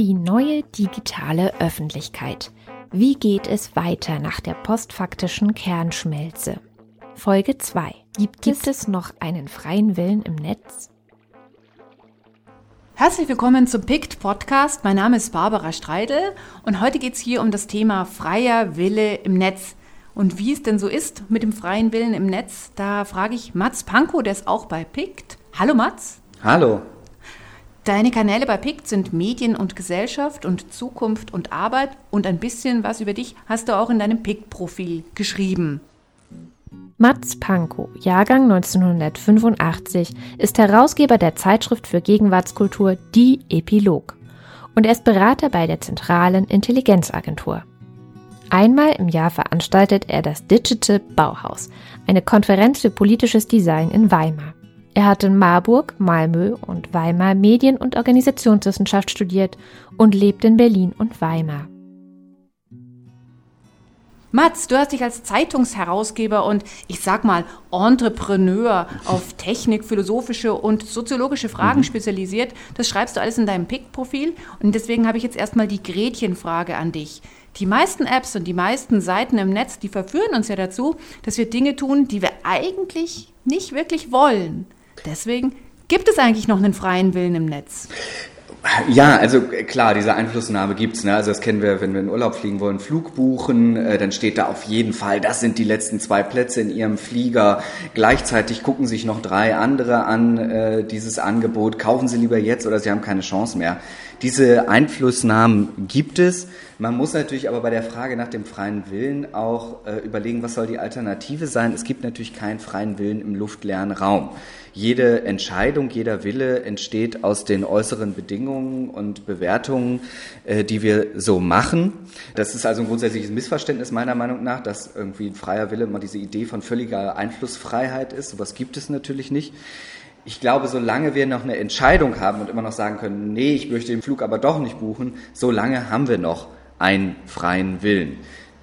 Die neue digitale Öffentlichkeit. Wie geht es weiter nach der postfaktischen Kernschmelze? Folge 2. Gibt, Gibt es noch einen freien Willen im Netz? Herzlich willkommen zum PICT Podcast. Mein Name ist Barbara Streidel und heute geht es hier um das Thema freier Wille im Netz. Und wie es denn so ist mit dem freien Willen im Netz, da frage ich Mats Pankow, der ist auch bei PICT. Hallo Mats. Hallo. Deine Kanäle bei PICT sind Medien und Gesellschaft und Zukunft und Arbeit und ein bisschen was über dich hast du auch in deinem PICT-Profil geschrieben. Mats Pankow, Jahrgang 1985, ist Herausgeber der Zeitschrift für Gegenwartskultur Die Epilog und er ist Berater bei der zentralen Intelligenzagentur. Einmal im Jahr veranstaltet er das Digital Bauhaus, eine Konferenz für politisches Design in Weimar. Er hat in Marburg, Malmö und Weimar Medien- und Organisationswissenschaft studiert und lebt in Berlin und Weimar. Mats, du hast dich als Zeitungsherausgeber und ich sag mal Entrepreneur auf Technik, philosophische und soziologische Fragen mhm. spezialisiert. Das schreibst du alles in deinem PIC-Profil und deswegen habe ich jetzt erstmal die Gretchenfrage an dich. Die meisten Apps und die meisten Seiten im Netz, die verführen uns ja dazu, dass wir Dinge tun, die wir eigentlich nicht wirklich wollen. Deswegen gibt es eigentlich noch einen freien Willen im Netz. Ja, also klar, diese Einflussnahme gibt's. Ne? Also das kennen wir, wenn wir in Urlaub fliegen wollen, Flug buchen, äh, dann steht da auf jeden Fall, das sind die letzten zwei Plätze in Ihrem Flieger. Gleichzeitig gucken sich noch drei andere an äh, dieses Angebot. Kaufen Sie lieber jetzt oder Sie haben keine Chance mehr. Diese Einflussnahmen gibt es. Man muss natürlich aber bei der Frage nach dem freien Willen auch äh, überlegen, was soll die Alternative sein. Es gibt natürlich keinen freien Willen im luftleeren Raum. Jede Entscheidung, jeder Wille entsteht aus den äußeren Bedingungen und Bewertungen, äh, die wir so machen. Das ist also ein grundsätzliches Missverständnis meiner Meinung nach, dass irgendwie ein freier Wille immer diese Idee von völliger Einflussfreiheit ist. Sowas gibt es natürlich nicht. Ich glaube, solange wir noch eine Entscheidung haben und immer noch sagen können, nee, ich möchte den Flug aber doch nicht buchen, solange haben wir noch einen freien Willen.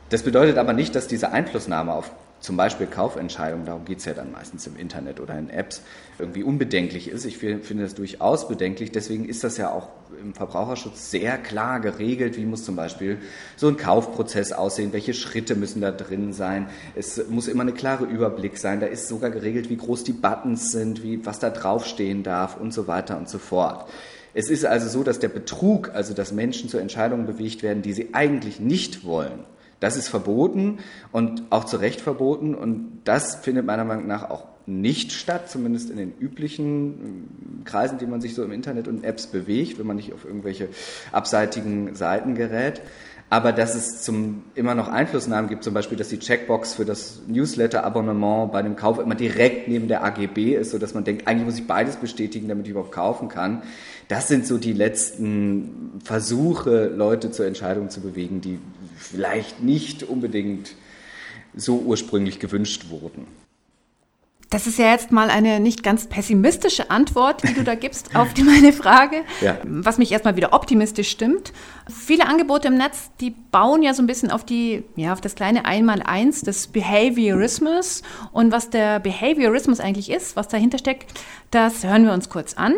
Das bedeutet aber nicht, dass diese Einflussnahme auf zum Beispiel Kaufentscheidungen, darum geht es ja dann meistens im Internet oder in Apps, irgendwie unbedenklich ist. Ich finde das durchaus bedenklich. Deswegen ist das ja auch im Verbraucherschutz sehr klar geregelt. Wie muss zum Beispiel so ein Kaufprozess aussehen? Welche Schritte müssen da drin sein? Es muss immer eine klare Überblick sein. Da ist sogar geregelt, wie groß die Buttons sind, wie, was da draufstehen darf und so weiter und so fort. Es ist also so, dass der Betrug, also dass Menschen zu Entscheidungen bewegt werden, die sie eigentlich nicht wollen, das ist verboten und auch zu Recht verboten und das findet meiner Meinung nach auch nicht statt, zumindest in den üblichen äh, Kreisen, die man sich so im Internet und Apps bewegt, wenn man nicht auf irgendwelche abseitigen Seiten gerät. Aber dass es zum, immer noch Einflussnahmen gibt, zum Beispiel, dass die Checkbox für das Newsletter-Abonnement bei dem Kauf immer direkt neben der AGB ist, so dass man denkt, eigentlich muss ich beides bestätigen, damit ich überhaupt kaufen kann. Das sind so die letzten Versuche, Leute zur Entscheidung zu bewegen, die vielleicht nicht unbedingt so ursprünglich gewünscht wurden. Das ist ja jetzt mal eine nicht ganz pessimistische Antwort, die du da gibst auf die, meine Frage, ja. was mich erstmal wieder optimistisch stimmt. Viele Angebote im Netz, die bauen ja so ein bisschen auf die, ja, auf das kleine Einmaleins des Behaviorismus. Und was der Behaviorismus eigentlich ist, was dahinter steckt, das hören wir uns kurz an.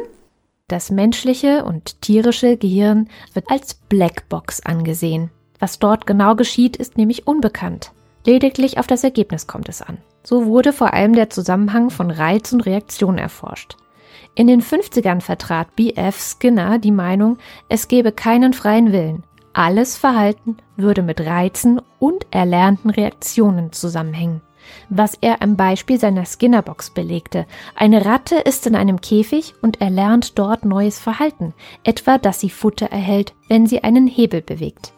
Das menschliche und tierische Gehirn wird als Blackbox angesehen. Was dort genau geschieht, ist nämlich unbekannt. Lediglich auf das Ergebnis kommt es an. So wurde vor allem der Zusammenhang von Reiz und Reaktion erforscht. In den 50ern vertrat B.F. Skinner die Meinung, es gebe keinen freien Willen. Alles Verhalten würde mit Reizen und erlernten Reaktionen zusammenhängen. Was er am Beispiel seiner Skinnerbox belegte. Eine Ratte ist in einem Käfig und erlernt dort neues Verhalten, etwa dass sie Futter erhält, wenn sie einen Hebel bewegt.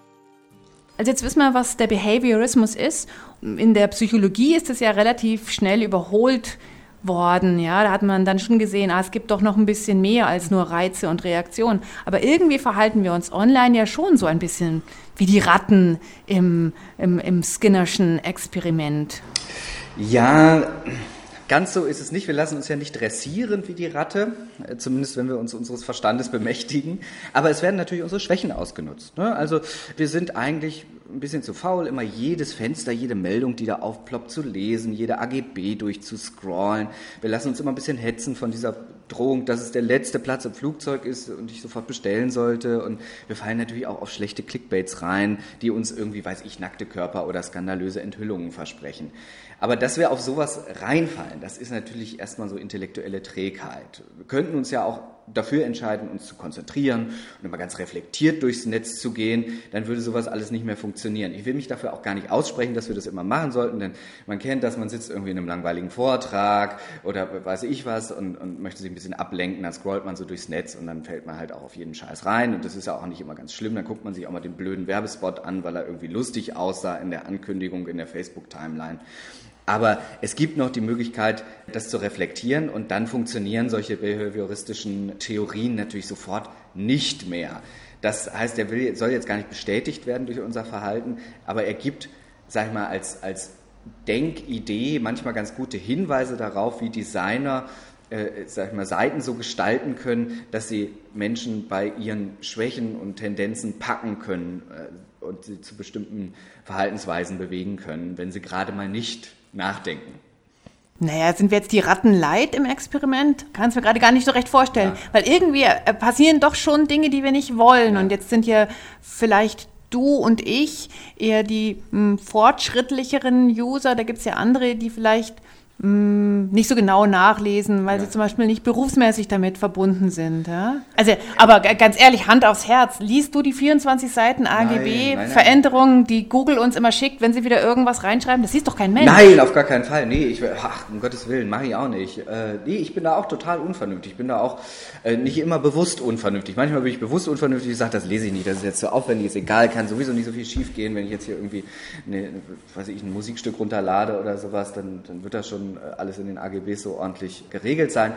Also jetzt wissen wir, was der Behaviorismus ist. In der Psychologie ist es ja relativ schnell überholt worden. Ja, da hat man dann schon gesehen, ah, es gibt doch noch ein bisschen mehr als nur Reize und Reaktionen. Aber irgendwie verhalten wir uns online ja schon so ein bisschen wie die Ratten im, im, im Skinnerschen Experiment. Ja, Ganz so ist es nicht. Wir lassen uns ja nicht dressieren wie die Ratte, äh, zumindest wenn wir uns unseres Verstandes bemächtigen. Aber es werden natürlich unsere Schwächen ausgenutzt. Ne? Also wir sind eigentlich ein bisschen zu faul, immer jedes Fenster, jede Meldung, die da aufploppt, zu lesen, jede AGB durchzuscrollen. Wir lassen uns immer ein bisschen hetzen von dieser Drohung, dass es der letzte Platz im Flugzeug ist und ich sofort bestellen sollte. Und wir fallen natürlich auch auf schlechte Clickbaits rein, die uns irgendwie, weiß ich, nackte Körper oder skandalöse Enthüllungen versprechen. Aber dass wir auf sowas reinfallen, das ist natürlich erstmal so intellektuelle Trägheit. Wir könnten uns ja auch dafür entscheiden, uns zu konzentrieren und immer ganz reflektiert durchs Netz zu gehen, dann würde sowas alles nicht mehr funktionieren. Ich will mich dafür auch gar nicht aussprechen, dass wir das immer machen sollten, denn man kennt das, man sitzt irgendwie in einem langweiligen Vortrag oder weiß ich was und, und möchte sich ein bisschen ablenken, dann scrollt man so durchs Netz und dann fällt man halt auch auf jeden Scheiß rein und das ist ja auch nicht immer ganz schlimm, dann guckt man sich auch mal den blöden Werbespot an, weil er irgendwie lustig aussah in der Ankündigung in der Facebook-Timeline. Aber es gibt noch die Möglichkeit, das zu reflektieren und dann funktionieren solche behavioristischen Theorien natürlich sofort nicht mehr. Das heißt, er will, soll jetzt gar nicht bestätigt werden durch unser Verhalten, aber er gibt, sag ich mal, als, als Denkidee manchmal ganz gute Hinweise darauf, wie Designer äh, sag ich mal, Seiten so gestalten können, dass sie Menschen bei ihren Schwächen und Tendenzen packen können äh, und sie zu bestimmten Verhaltensweisen bewegen können, wenn sie gerade mal nicht nachdenken. Naja, sind wir jetzt die Ratten leid im Experiment? Kann es mir gerade gar nicht so recht vorstellen. Ja. Weil irgendwie äh, passieren doch schon Dinge, die wir nicht wollen. Ja. Und jetzt sind ja vielleicht du und ich eher die mh, hm, fortschrittlicheren User. Da gibt es ja andere, die vielleicht nicht so genau nachlesen, weil ja. sie zum Beispiel nicht berufsmäßig damit verbunden sind. Ja? Also, aber ganz ehrlich, Hand aufs Herz, liest du die 24 Seiten AGB-Veränderungen, die Google uns immer schickt, wenn sie wieder irgendwas reinschreiben? Das liest doch kein Mensch. Nein, auf gar keinen Fall. Nee, ich, ach, um Gottes Willen, mache ich auch nicht. Äh, nee, ich bin da auch total unvernünftig. Ich bin da auch äh, nicht immer bewusst unvernünftig. Manchmal bin ich bewusst unvernünftig, ich sage, das lese ich nicht, das ist jetzt zu so aufwendig, ist egal, kann sowieso nicht so viel schief gehen, wenn ich jetzt hier irgendwie eine, weiß ich, ein Musikstück runterlade oder sowas, dann, dann wird das schon alles in den AGBs so ordentlich geregelt sein.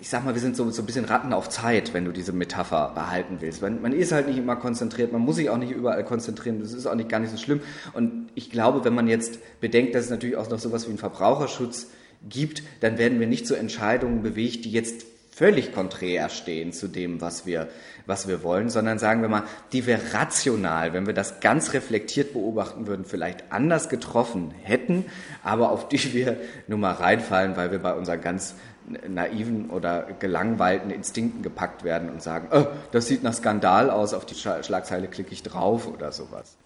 Ich sag mal, wir sind so, so ein bisschen Ratten auf Zeit, wenn du diese Metapher behalten willst. Man, man ist halt nicht immer konzentriert, man muss sich auch nicht überall konzentrieren, das ist auch nicht gar nicht so schlimm. Und ich glaube, wenn man jetzt bedenkt, dass es natürlich auch noch sowas wie einen Verbraucherschutz gibt, dann werden wir nicht zu Entscheidungen bewegt, die jetzt völlig konträr stehen zu dem, was wir, was wir wollen, sondern sagen wir mal, die wir rational, wenn wir das ganz reflektiert beobachten würden, vielleicht anders getroffen hätten, aber auf die wir nur mal reinfallen, weil wir bei unseren ganz naiven oder gelangweilten Instinkten gepackt werden und sagen, oh, das sieht nach Skandal aus, auf die Schlagzeile klicke ich drauf oder sowas.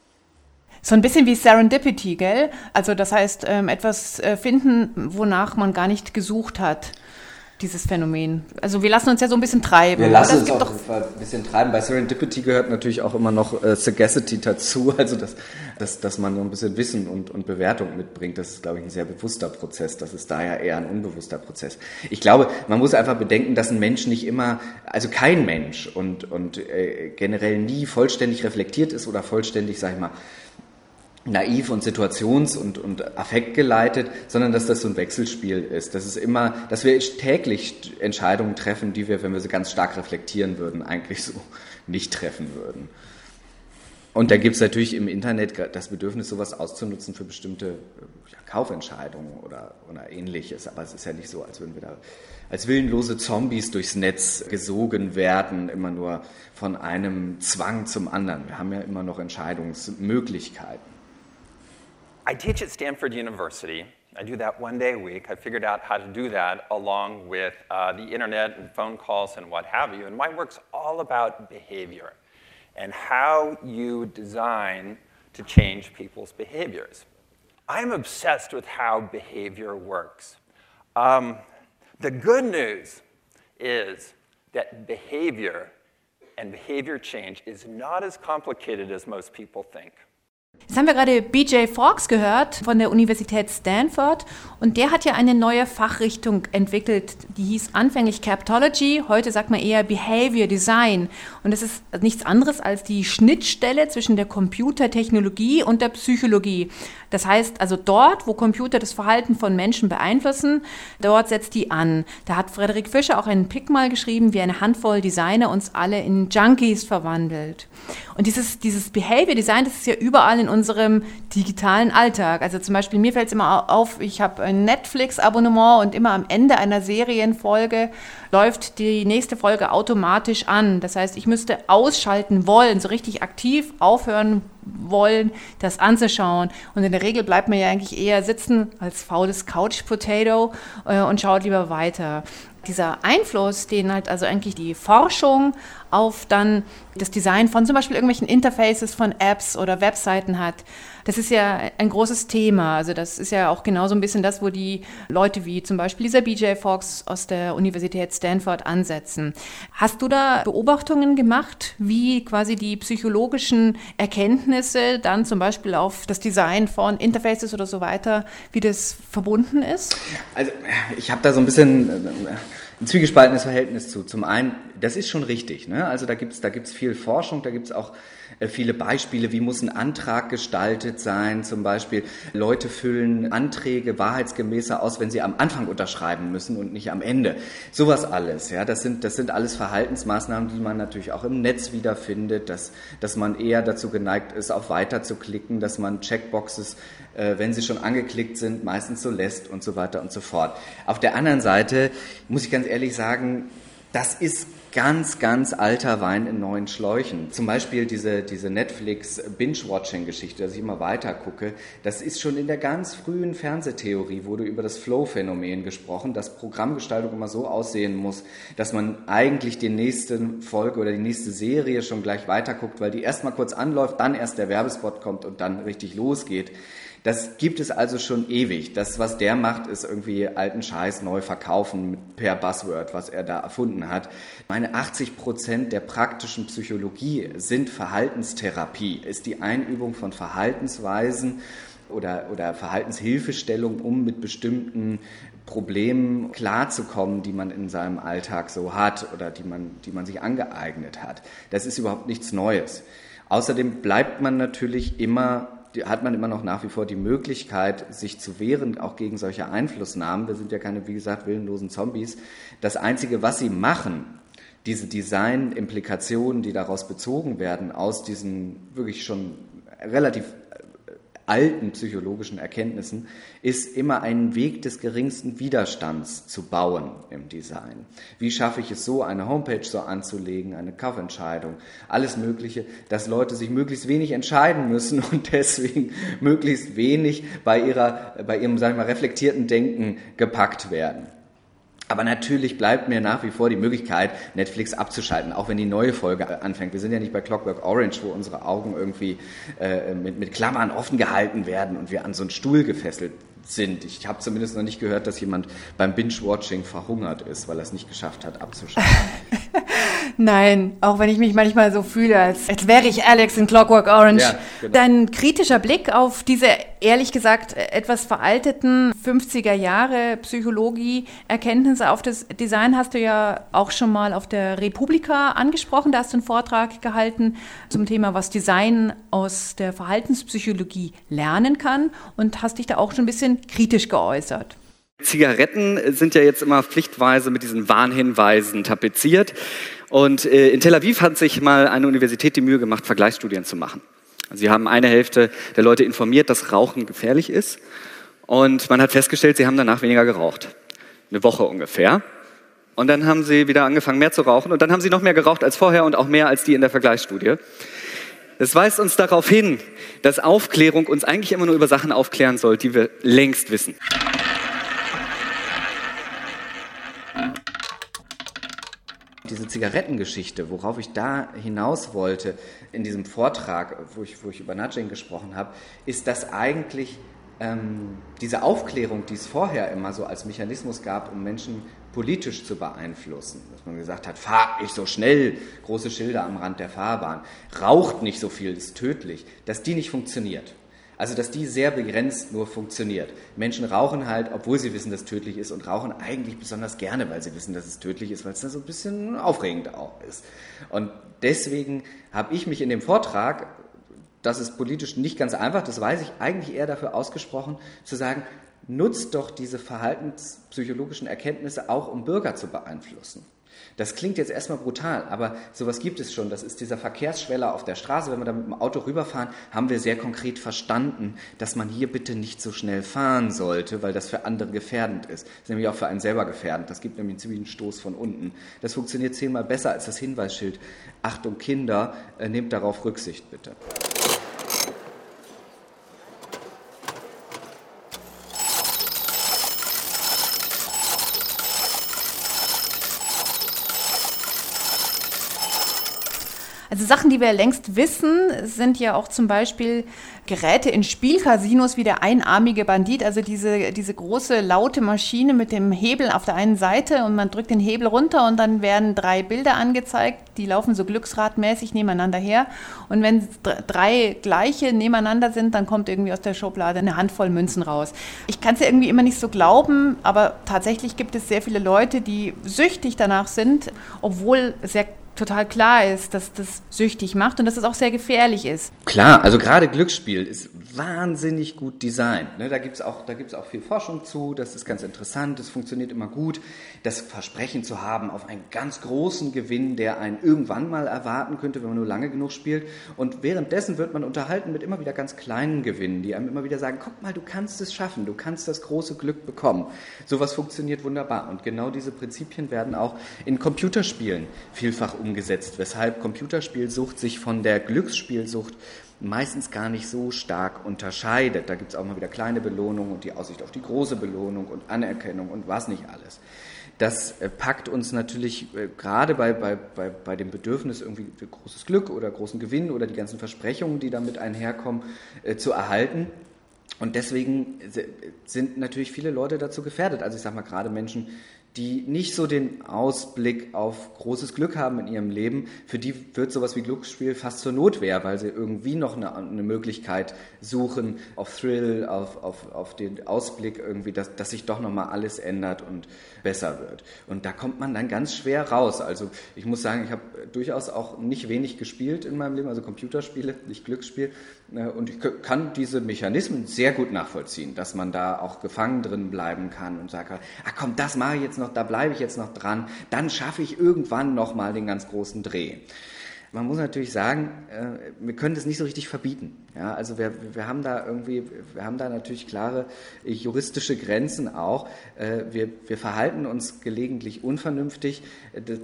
So ein bisschen wie Serendipity, gell? Also das heißt, ähm, etwas äh, finden, wonach man gar nicht gesucht hat dieses Phänomen. Also wir lassen uns ja so ein bisschen treiben. Wir lassen uns auch ein bisschen treiben. Bei Serendipity gehört natürlich auch immer noch äh, Sagacity dazu, also dass, dass, dass man so ein bisschen Wissen und, und Bewertung mitbringt. Das ist, glaube ich, ein sehr bewusster Prozess. Das ist daher eher ein unbewusster Prozess. Ich glaube, man muss einfach bedenken, dass ein Mensch nicht immer, also kein Mensch und, und äh, generell nie vollständig reflektiert ist oder vollständig, sag ich mal, naiv und situations- und, und affektgeleitet, sondern dass das so ein Wechselspiel ist. Das ist immer, dass wir täglich Entscheidungen treffen, die wir, wenn wir sie ganz stark reflektieren würden, eigentlich so nicht treffen würden. Und da gibt es natürlich im Internet das Bedürfnis, sowas auszunutzen für bestimmte ja, Kaufentscheidungen oder, oder ähnliches. Aber es ist ja nicht so, als würden wir da als willenlose Zombies durchs Netz gesogen werden, immer nur von einem Zwang zum anderen. Wir haben ja immer noch Entscheidungsmöglichkeiten. I teach at Stanford University. I do that one day a week. I figured out how to do that along with uh, the internet and phone calls and what have you. And my work's all about behavior and how you design to change people's behaviors. I'm obsessed with how behavior works. Um, the good news is that behavior and behavior change is not as complicated as most people think. Jetzt haben wir gerade BJ Fox gehört von der Universität Stanford und der hat ja eine neue Fachrichtung entwickelt, die hieß anfänglich Captology, heute sagt man eher Behavior Design und das ist nichts anderes als die Schnittstelle zwischen der Computertechnologie und der Psychologie. Das heißt also dort, wo Computer das Verhalten von Menschen beeinflussen, dort setzt die an. Da hat Frederik Fischer auch einen Pick mal geschrieben, wie eine Handvoll Designer uns alle in Junkies verwandelt. Und dieses, dieses Behavior Design, das ist ja überall in unserem digitalen Alltag. Also zum Beispiel mir fällt es immer auf, ich habe ein Netflix-Abonnement und immer am Ende einer Serienfolge läuft die nächste Folge automatisch an. Das heißt, ich müsste ausschalten wollen, so richtig aktiv aufhören wollen, das anzuschauen. Und in der Regel bleibt man ja eigentlich eher sitzen als faules Couch Potato äh, und schaut lieber weiter dieser Einfluss, den halt also eigentlich die Forschung auf dann das Design von zum Beispiel irgendwelchen Interfaces von Apps oder Webseiten hat, das ist ja ein großes Thema. Also das ist ja auch genauso ein bisschen das, wo die Leute wie zum Beispiel Lisa BJ Fox aus der Universität Stanford ansetzen. Hast du da Beobachtungen gemacht, wie quasi die psychologischen Erkenntnisse dann zum Beispiel auf das Design von Interfaces oder so weiter, wie das verbunden ist? Also ich habe da so ein bisschen ein zwiegespaltenes Verhältnis zu. Zum einen, das ist schon richtig. Ne? Also da gibt's da gibt's viel Forschung, da gibt's auch viele Beispiele, wie muss ein Antrag gestaltet sein. Zum Beispiel, Leute füllen Anträge wahrheitsgemäßer aus, wenn sie am Anfang unterschreiben müssen und nicht am Ende. Sowas alles, ja, das sind, das sind alles Verhaltensmaßnahmen, die man natürlich auch im Netz wiederfindet, dass, dass man eher dazu geneigt ist, auf Weiter zu klicken, dass man Checkboxes, äh, wenn sie schon angeklickt sind, meistens so lässt und so weiter und so fort. Auf der anderen Seite muss ich ganz ehrlich sagen, das ist ganz, ganz alter Wein in neuen Schläuchen. Zum Beispiel diese, diese Netflix-Binge-Watching-Geschichte, dass ich immer weiter gucke, das ist schon in der ganz frühen Fernsehtheorie, wurde über das Flow-Phänomen gesprochen, dass Programmgestaltung immer so aussehen muss, dass man eigentlich die nächste Folge oder die nächste Serie schon gleich weiter guckt, weil die erstmal kurz anläuft, dann erst der Werbespot kommt und dann richtig losgeht. Das gibt es also schon ewig. Das, was der macht, ist irgendwie alten Scheiß neu verkaufen per Buzzword, was er da erfunden hat. Meine 80 Prozent der praktischen Psychologie sind Verhaltenstherapie, ist die Einübung von Verhaltensweisen oder, oder Verhaltenshilfestellung, um mit bestimmten Problemen klarzukommen, die man in seinem Alltag so hat oder die man, die man sich angeeignet hat. Das ist überhaupt nichts Neues. Außerdem bleibt man natürlich immer hat man immer noch nach wie vor die Möglichkeit, sich zu wehren, auch gegen solche Einflussnahmen. Wir sind ja keine, wie gesagt, willenlosen Zombies. Das Einzige, was sie machen, diese Design-Implikationen, die daraus bezogen werden, aus diesen wirklich schon relativ alten psychologischen Erkenntnissen, ist immer einen Weg des geringsten Widerstands zu bauen im Design. Wie schaffe ich es so, eine Homepage so anzulegen, eine Kaufentscheidung, alles Mögliche, dass Leute sich möglichst wenig entscheiden müssen und deswegen möglichst wenig bei ihrer, bei ihrem, sagen wir mal, reflektierten Denken gepackt werden. Aber natürlich bleibt mir nach wie vor die Möglichkeit, Netflix abzuschalten, auch wenn die neue Folge anfängt. Wir sind ja nicht bei Clockwork Orange, wo unsere Augen irgendwie äh, mit, mit Klammern offen gehalten werden und wir an so einen Stuhl gefesselt sind. Ich habe zumindest noch nicht gehört, dass jemand beim Binge-Watching verhungert ist, weil er es nicht geschafft hat, abzuschalten. Nein, auch wenn ich mich manchmal so fühle, als, als wäre ich Alex in Clockwork Orange. Ja, genau. Dein kritischer Blick auf diese, ehrlich gesagt, etwas veralteten 50er Jahre Psychologie, Erkenntnisse auf das Design hast du ja auch schon mal auf der Republika angesprochen. Da hast du einen Vortrag gehalten zum Thema, was Design aus der Verhaltenspsychologie lernen kann und hast dich da auch schon ein bisschen kritisch geäußert. Zigaretten sind ja jetzt immer pflichtweise mit diesen Warnhinweisen tapeziert. Und äh, in Tel Aviv hat sich mal eine Universität die Mühe gemacht, Vergleichsstudien zu machen. Sie haben eine Hälfte der Leute informiert, dass Rauchen gefährlich ist. Und man hat festgestellt, sie haben danach weniger geraucht. Eine Woche ungefähr. Und dann haben sie wieder angefangen, mehr zu rauchen. Und dann haben sie noch mehr geraucht als vorher und auch mehr als die in der Vergleichsstudie. Das weist uns darauf hin, dass Aufklärung uns eigentlich immer nur über Sachen aufklären soll, die wir längst wissen. Diese Zigarettengeschichte, worauf ich da hinaus wollte in diesem Vortrag, wo ich, wo ich über Nudging gesprochen habe, ist, dass eigentlich ähm, diese Aufklärung, die es vorher immer so als Mechanismus gab, um Menschen politisch zu beeinflussen, dass man gesagt hat, fahr nicht so schnell, große Schilder am Rand der Fahrbahn, raucht nicht so viel, ist tödlich, dass die nicht funktioniert. Also, dass die sehr begrenzt nur funktioniert. Menschen rauchen halt, obwohl sie wissen, dass es tödlich ist und rauchen eigentlich besonders gerne, weil sie wissen, dass es tödlich ist, weil es dann so ein bisschen aufregend auch ist. Und deswegen habe ich mich in dem Vortrag, das ist politisch nicht ganz einfach, das weiß ich, eigentlich eher dafür ausgesprochen, zu sagen, nutzt doch diese verhaltenspsychologischen Erkenntnisse auch, um Bürger zu beeinflussen. Das klingt jetzt erstmal brutal, aber sowas gibt es schon. Das ist dieser Verkehrsschweller auf der Straße. Wenn wir da mit dem Auto rüberfahren, haben wir sehr konkret verstanden, dass man hier bitte nicht so schnell fahren sollte, weil das für andere gefährdend ist. Das ist nämlich auch für einen selber gefährdend. Das gibt nämlich einen ziemlichen Stoß von unten. Das funktioniert zehnmal besser als das Hinweisschild. Achtung Kinder, äh, nehmt darauf Rücksicht bitte. Also Sachen, die wir längst wissen, sind ja auch zum Beispiel Geräte in Spielcasinos wie der einarmige Bandit, also diese, diese große laute Maschine mit dem Hebel auf der einen Seite und man drückt den Hebel runter und dann werden drei Bilder angezeigt, die laufen so glücksradmäßig nebeneinander her. Und wenn drei gleiche nebeneinander sind, dann kommt irgendwie aus der Schublade eine Handvoll Münzen raus. Ich kann es ja irgendwie immer nicht so glauben, aber tatsächlich gibt es sehr viele Leute, die süchtig danach sind, obwohl sehr total klar ist, dass das süchtig macht und dass es auch sehr gefährlich ist. Klar, also gerade Glücksspiel ist wahnsinnig gut designt. Ne? Da gibt es auch, auch viel Forschung zu, das ist ganz interessant, das funktioniert immer gut. Das Versprechen zu haben auf einen ganz großen Gewinn, der einen irgendwann mal erwarten könnte, wenn man nur lange genug spielt. Und währenddessen wird man unterhalten mit immer wieder ganz kleinen Gewinnen, die einem immer wieder sagen, guck mal, du kannst es schaffen, du kannst das große Glück bekommen. Sowas funktioniert wunderbar. Und genau diese Prinzipien werden auch in Computerspielen vielfach umgesetzt, weshalb Computerspielsucht sich von der Glücksspielsucht meistens gar nicht so stark unterscheidet. Da gibt es auch mal wieder kleine Belohnungen und die Aussicht auf die große Belohnung und Anerkennung und was nicht alles. Das äh, packt uns natürlich äh, gerade bei, bei, bei, bei dem Bedürfnis, irgendwie großes Glück oder großen Gewinn oder die ganzen Versprechungen, die damit einherkommen, äh, zu erhalten. Und deswegen sind natürlich viele Leute dazu gefährdet. Also ich sage mal gerade Menschen, die nicht so den Ausblick auf großes Glück haben in ihrem Leben, für die wird sowas wie Glücksspiel fast zur Notwehr, weil sie irgendwie noch eine, eine Möglichkeit suchen auf Thrill, auf, auf, auf den Ausblick irgendwie, dass, dass sich doch nochmal alles ändert und besser wird. Und da kommt man dann ganz schwer raus. Also ich muss sagen, ich habe durchaus auch nicht wenig gespielt in meinem Leben, also Computerspiele, nicht Glücksspiel. Äh, und ich kann diese Mechanismen sehr gut nachvollziehen, dass man da auch gefangen drin bleiben kann und sagt, ah komm, das mache ich jetzt noch, da bleibe ich jetzt noch dran, dann schaffe ich irgendwann nochmal den ganz großen Dreh. Man muss natürlich sagen, äh, wir können das nicht so richtig verbieten. Ja, also wir, wir haben da irgendwie, wir haben da natürlich klare juristische Grenzen auch. Äh, wir, wir verhalten uns gelegentlich unvernünftig.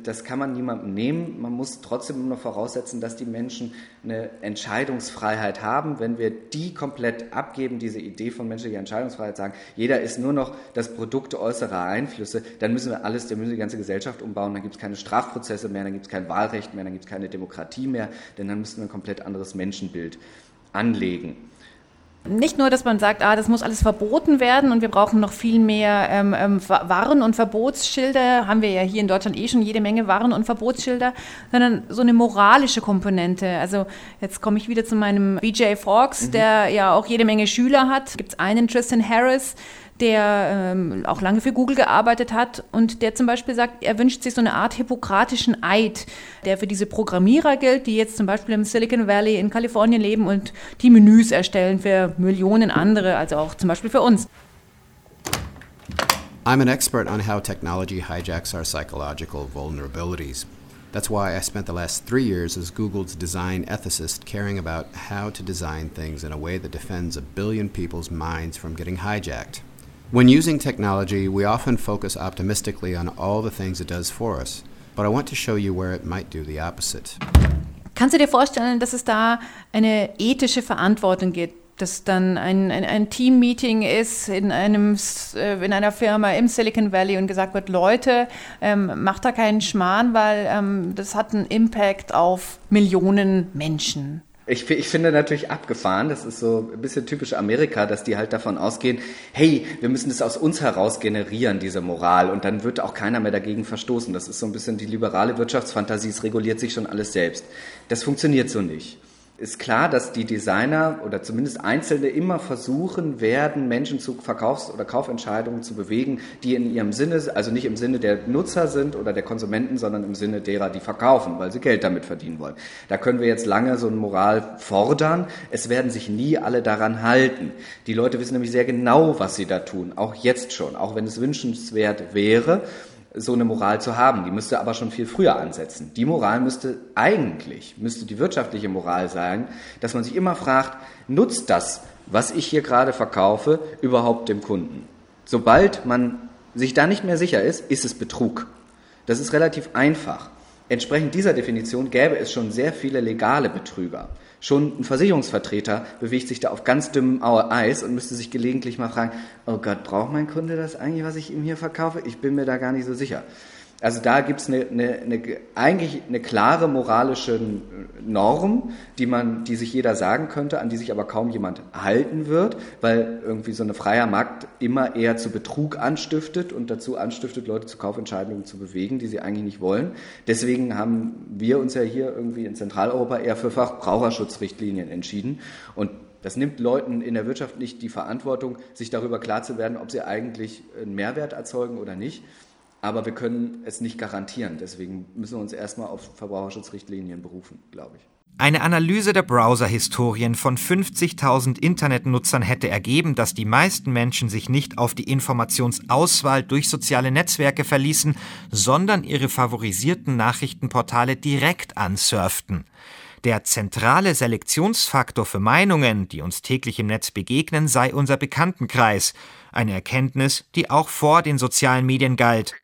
Das kann man niemandem nehmen. Man muss trotzdem noch voraussetzen, dass die Menschen eine Entscheidungsfreiheit haben. Wenn wir die komplett abgeben, diese Idee von menschlicher Entscheidungsfreiheit, sagen, jeder ist nur noch das Produkt äußerer Einflüsse, dann müssen wir alles, dann müssen wir die ganze Gesellschaft umbauen. Dann gibt es keine Strafprozesse mehr, dann gibt es kein Wahlrecht mehr, dann gibt es keine Demokratie mehr, denn dann müssten wir ein komplett anderes Menschenbild anlegen. Nicht nur, dass man sagt, ah, das muss alles verboten werden und wir brauchen noch viel mehr ähm, ähm, Warn- und Verbotsschilder, haben wir ja hier in Deutschland eh schon jede Menge Warn- und Verbotsschilder, sondern so eine moralische Komponente. Also jetzt komme ich wieder zu meinem BJ Fox, mhm. der ja auch jede Menge Schüler hat. Gibt es einen, Tristan Harris, der ähm, auch lange für Google gearbeitet hat und der zum Beispiel sagt, er wünscht sich so eine Art hippokratischen Eid, der für diese Programmierer gilt, die jetzt zum Beispiel im Silicon Valley in Kalifornien leben und die Menüs erstellen für Millionen andere, also auch zum Beispiel für uns. I'm an expert on how technology hijacks our psychological vulnerabilities. That's why I spent the last three years as Google's design ethicist, caring about how to design things in a way that defends a billion people's minds from getting hijacked. When using technology, we often focus optimistically on all the things it does for us, but I want to show you where it might do the opposite. Kannst du dir vorstellen, dass es da eine ethische Verantwortung gibt? dass dann ein, ein, ein Team-Meeting ist in, einem, äh, in einer Firma im Silicon Valley und gesagt wird, Leute, ähm, macht da keinen Schmarrn, weil ähm, das hat einen Impact auf Millionen Menschen. Ich, ich, finde natürlich abgefahren, das ist so ein bisschen typisch Amerika, dass die halt davon ausgehen, hey, wir müssen das aus uns heraus generieren, diese Moral, und dann wird auch keiner mehr dagegen verstoßen. Das ist so ein bisschen die liberale Wirtschaftsfantasie, es reguliert sich schon alles selbst. Das funktioniert so nicht ist klar, dass die Designer oder zumindest Einzelne immer versuchen werden, Menschen zu Verkaufs- oder Kaufentscheidungen zu bewegen, die in ihrem Sinne, also nicht im Sinne der Nutzer sind oder der Konsumenten, sondern im Sinne derer, die verkaufen, weil sie Geld damit verdienen wollen. Da können wir jetzt lange so eine Moral fordern. Es werden sich nie alle daran halten. Die Leute wissen nämlich sehr genau, was sie da tun, auch jetzt schon, auch wenn es wünschenswert wäre so eine Moral zu haben. Die müsste aber schon viel früher ansetzen. Die Moral müsste eigentlich, müsste die wirtschaftliche Moral sein, dass man sich immer fragt, nutzt das, was ich hier gerade verkaufe, überhaupt dem Kunden? Sobald man sich da nicht mehr sicher ist, ist es Betrug. Das ist relativ einfach. Entsprechend dieser Definition gäbe es schon sehr viele legale Betrüger. Schon ein Versicherungsvertreter bewegt sich da auf ganz dünnem Eis und müsste sich gelegentlich mal fragen, oh Gott, braucht mein Kunde das eigentlich, was ich ihm hier verkaufe? Ich bin mir da gar nicht so sicher. Also da gibt es eine, eine, eine, eigentlich eine klare moralische Norm, die man, die sich jeder sagen könnte, an die sich aber kaum jemand halten wird, weil irgendwie so eine freier Markt immer eher zu Betrug anstiftet und dazu anstiftet, Leute zu Kaufentscheidungen zu bewegen, die sie eigentlich nicht wollen. Deswegen haben wir uns ja hier irgendwie in Zentraleuropa eher für Verbraucherschutzrichtlinien entschieden und das nimmt Leuten in der Wirtschaft nicht die Verantwortung, sich darüber klar zu werden, ob sie eigentlich einen Mehrwert erzeugen oder nicht aber wir können es nicht garantieren. Deswegen müssen wir uns erstmal auf Verbraucherschutzrichtlinien berufen, glaube ich. Eine Analyse der Browser-Historien von 50.000 Internetnutzern hätte ergeben, dass die meisten Menschen sich nicht auf die Informationsauswahl durch soziale Netzwerke verließen, sondern ihre favorisierten Nachrichtenportale direkt ansurften. Der zentrale Selektionsfaktor für Meinungen, die uns täglich im Netz begegnen, sei unser Bekanntenkreis, eine Erkenntnis, die auch vor den sozialen Medien galt.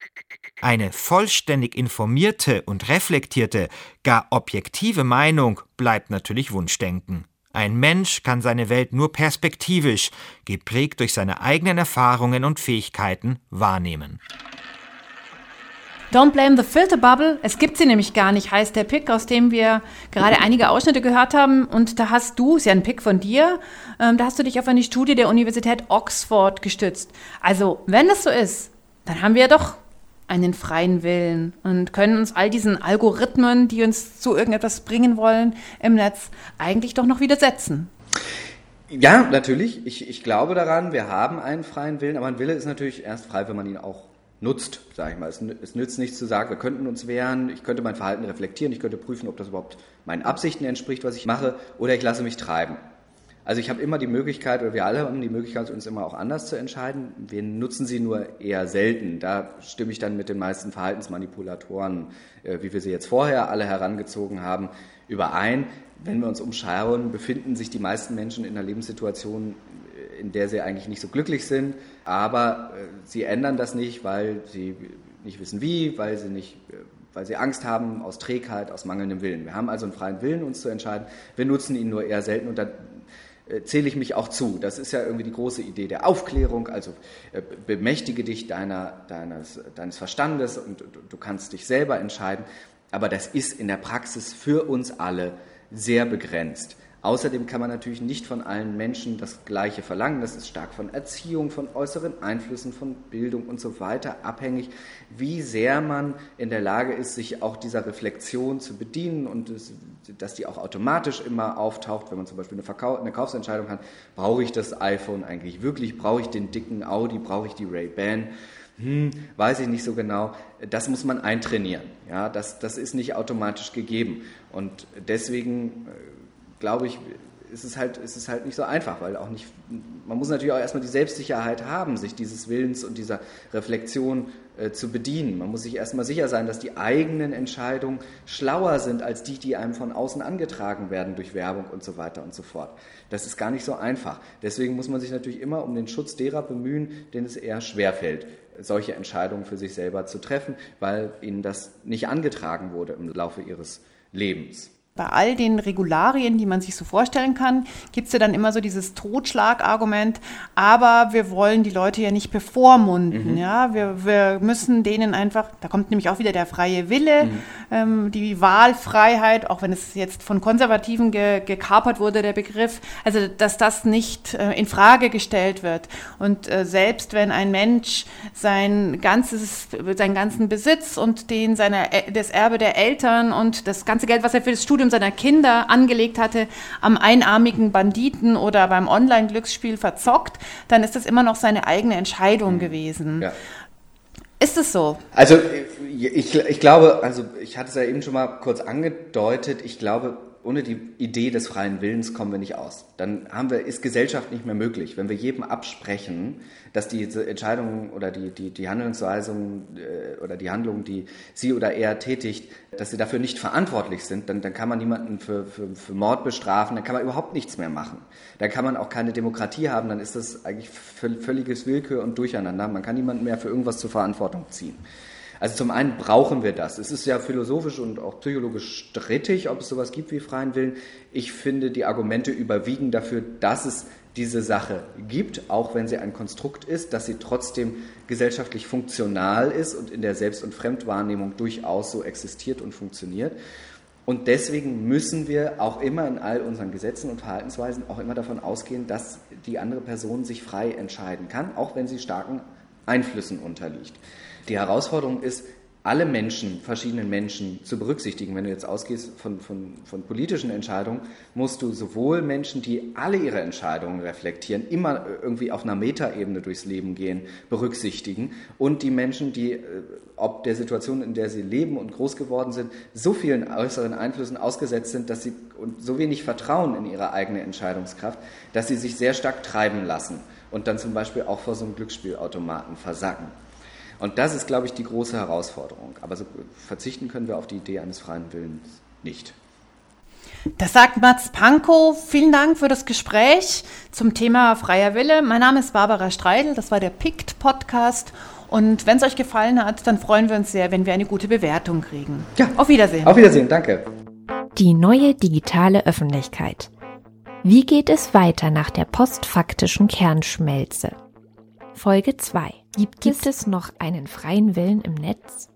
Eine vollständig informierte und reflektierte, gar objektive Meinung bleibt natürlich Wunschdenken. Ein Mensch kann seine Welt nur perspektivisch, geprägt durch seine eigenen Erfahrungen und Fähigkeiten, wahrnehmen. Don't blame the filter bubble. Es gibt sie nämlich gar nicht, heißt der Pick, aus dem wir gerade einige Ausschnitte gehört haben. Und da hast du, ist ja ein Pick von dir, ähm, da hast du dich auf eine Studie der Universität Oxford gestützt. Also, wenn das so ist, dann haben wir doch einen freien Willen und können uns all diesen Algorithmen, die uns zu irgendetwas bringen wollen im Netz, eigentlich doch noch widersetzen. Ja, natürlich. Ich, ich glaube daran, wir haben einen freien Willen, aber ein Wille ist natürlich erst frei, wenn man ihn auch nutzt, sage ich mal. Es, es, nützt nichts zu sagen, wir könnten uns wehren, ich könnte mein Verhalten reflektieren, ich könnte prüfen, ob das überhaupt meinen Absichten entspricht, was ich mache, oder ich lasse mich treiben. Also ich habe immer die Möglichkeit, oder wir alle haben die Möglichkeit, uns immer auch anders zu entscheiden. Wir nutzen sie nur eher selten. Da stimme ich dann mit den meisten Verhaltensmanipulatoren, äh, wie wir sie jetzt vorher alle herangezogen haben, überein. Wenn wir uns umschauen, befinden sich die meisten Menschen in einer Lebenssituation, äh, in der sie eigentlich nicht so glücklich sind, aber äh, sie ändern das nicht, weil sie nicht wissen wie, weil sie nicht weil sie Angst haben aus Trägheit, aus mangelndem Willen. Wir haben also einen freien Willen, uns zu entscheiden. Wir nutzen ihn nur eher selten und da äh, zähle ich mich auch zu. Das ist ja irgendwie die große Idee der Aufklärung, also äh, bemächtige dich deiner, deines, deines Verstandes und du kannst dich selber entscheiden. Aber das ist in der Praxis für uns alle sehr begrenzt. Außerdem kann man natürlich nicht von allen Menschen das Gleiche verlangen. Das ist stark von Erziehung, von äußeren Einflüssen, von Bildung und so weiter abhängig, wie sehr man in der Lage ist, sich auch dieser Reflexion zu bedienen und dass die auch automatisch immer auftaucht, wenn man zum Beispiel eine, Verkau eine Kaufsentscheidung hat. Brauche ich das iPhone eigentlich wirklich? Brauche ich den dicken Audi? Brauche ich die Ray-Ban? Hm, weiß ich nicht so genau. Das muss man eintrainieren. Ja, das, das ist nicht automatisch gegeben. Und deswegen äh, glaube ich, ist es halt, ist es halt nicht so einfach, weil auch nicht, man muss natürlich auch erstmal die Selbstsicherheit haben, sich dieses Willens und dieser Reflexion äh, zu bedienen. Man muss sich erstmal sicher sein, dass die eigenen Entscheidungen schlauer sind als die, die einem von außen angetragen werden durch Werbung und so weiter und so fort. Das ist gar nicht so einfach. Deswegen muss man sich natürlich immer um den Schutz derer bemühen, denen es eher schwerfällt, solche Entscheidungen für sich selber zu treffen, weil ihnen das nicht angetragen wurde im Laufe ihres Lebens bei all den Regularien, die man sich so vorstellen kann, gibt es ja dann immer so dieses Totschlagargument, aber wir wollen die Leute ja nicht bevormunden. Mhm. Ja? Wir, wir müssen denen einfach, da kommt nämlich auch wieder der freie Wille, mhm. ähm, die Wahlfreiheit, auch wenn es jetzt von Konservativen ge, gekapert wurde, der Begriff, also dass das nicht äh, in Frage gestellt wird. Und äh, selbst wenn ein Mensch sein ganzes, seinen ganzen Besitz und den seiner, das Erbe der Eltern und das ganze Geld, was er für das Studium seiner Kinder angelegt hatte, am einarmigen Banditen oder beim Online-Glücksspiel verzockt, dann ist das immer noch seine eigene Entscheidung mhm. gewesen. Ja. Ist es so? Also ich, ich glaube, also ich hatte es ja eben schon mal kurz angedeutet, ich glaube, ohne die Idee des freien Willens kommen wir nicht aus. Dann haben wir, ist Gesellschaft nicht mehr möglich. Wenn wir jedem absprechen, dass diese Entscheidungen oder die, die, die Handlungsweisungen äh, oder die Handlungen, die sie oder er tätigt, dass sie dafür nicht verantwortlich sind, dann, dann kann man niemanden für, für, für Mord bestrafen, dann kann man überhaupt nichts mehr machen. Dann kann man auch keine Demokratie haben, dann ist das eigentlich völliges Willkür und Durcheinander. Man kann niemanden mehr für irgendwas zur Verantwortung ziehen. Also zum einen brauchen wir das. Es ist ja philosophisch und auch psychologisch strittig, ob es sowas gibt wie freien Willen. Ich finde, die Argumente überwiegen dafür, dass es diese Sache gibt, auch wenn sie ein Konstrukt ist, dass sie trotzdem gesellschaftlich funktional ist und in der Selbst- und Fremdwahrnehmung durchaus so existiert und funktioniert. Und deswegen müssen wir auch immer in all unseren Gesetzen und Verhaltensweisen auch immer davon ausgehen, dass die andere Person sich frei entscheiden kann, auch wenn sie starken Einflüssen unterliegt. Die Herausforderung ist, alle Menschen, verschiedenen Menschen zu berücksichtigen. Wenn du jetzt ausgehst von, von, von politischen Entscheidungen, musst du sowohl Menschen, die alle ihre Entscheidungen reflektieren, immer irgendwie auf einer Metaebene durchs Leben gehen, berücksichtigen und die Menschen, die äh, ob der Situation, in der sie leben und groß geworden sind, so vielen äußeren Einflüssen ausgesetzt sind, dass sie und so wenig Vertrauen in ihre eigene Entscheidungskraft, dass sie sich sehr stark treiben lassen und dann zum Beispiel auch vor so einem Glücksspielautomaten versacken. Und das ist, glaube ich, die große Herausforderung. Aber so verzichten können wir auf die Idee eines freien Willens nicht. Das sagt Mats Pankow. Vielen Dank für das Gespräch zum Thema freier Wille. Mein Name ist Barbara Streidel. Das war der PICT Podcast. Und wenn es euch gefallen hat, dann freuen wir uns sehr, wenn wir eine gute Bewertung kriegen. Ja. Auf Wiedersehen. Auf Wiedersehen. Danke. Die neue digitale Öffentlichkeit. Wie geht es weiter nach der postfaktischen Kernschmelze? Folge 2. Gibt, Gibt es noch einen freien Willen im Netz?